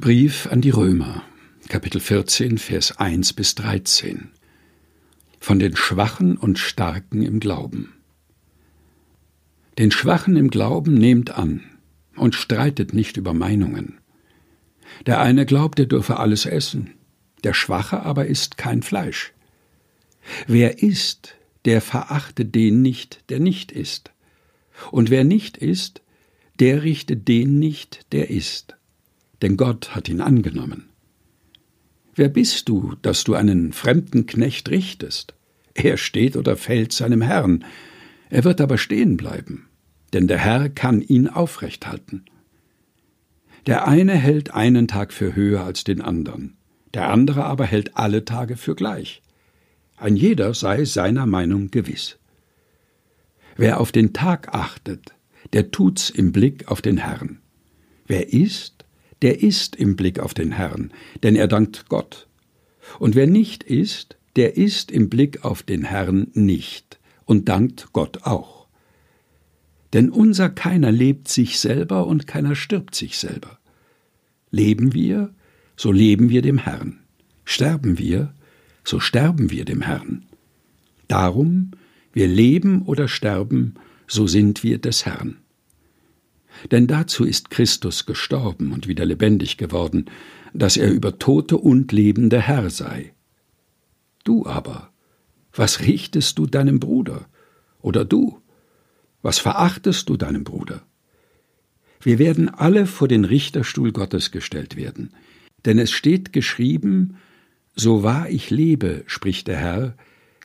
Brief an die Römer, Kapitel 14, Vers 1 bis 13. Von den Schwachen und Starken im Glauben. Den Schwachen im Glauben nehmt an und streitet nicht über Meinungen. Der eine glaubt, er dürfe alles essen, der Schwache aber isst kein Fleisch. Wer isst, der verachte den nicht, der nicht isst. Und wer nicht isst, der richte den nicht, der isst denn Gott hat ihn angenommen. Wer bist du, dass du einen fremden Knecht richtest? Er steht oder fällt seinem Herrn, er wird aber stehen bleiben, denn der Herr kann ihn aufrecht halten. Der eine hält einen Tag für höher als den anderen, der andere aber hält alle Tage für gleich. Ein jeder sei seiner Meinung gewiss. Wer auf den Tag achtet, der tut's im Blick auf den Herrn. Wer isst, der ist im Blick auf den Herrn, denn er dankt Gott. Und wer nicht ist, der ist im Blick auf den Herrn nicht und dankt Gott auch. Denn unser keiner lebt sich selber und keiner stirbt sich selber. Leben wir, so leben wir dem Herrn. Sterben wir, so sterben wir dem Herrn. Darum, wir leben oder sterben, so sind wir des Herrn. Denn dazu ist Christus gestorben und wieder lebendig geworden, dass er über Tote und Lebende Herr sei. Du aber, was richtest du deinem Bruder? Oder du, was verachtest du deinem Bruder? Wir werden alle vor den Richterstuhl Gottes gestellt werden, denn es steht geschrieben, so wahr ich lebe, spricht der Herr,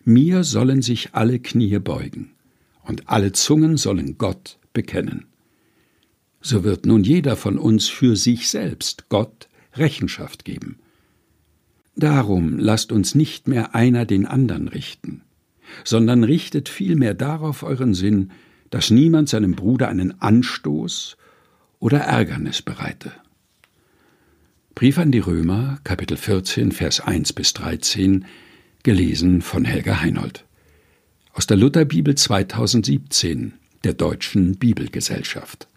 mir sollen sich alle Knie beugen, und alle Zungen sollen Gott bekennen so wird nun jeder von uns für sich selbst Gott Rechenschaft geben. Darum lasst uns nicht mehr einer den anderen richten, sondern richtet vielmehr darauf euren Sinn, dass niemand seinem Bruder einen Anstoß oder Ärgernis bereite. Brief an die Römer, Kapitel 14, Vers 1 bis 13, gelesen von Helga Heinold. Aus der Lutherbibel 2017, der Deutschen Bibelgesellschaft.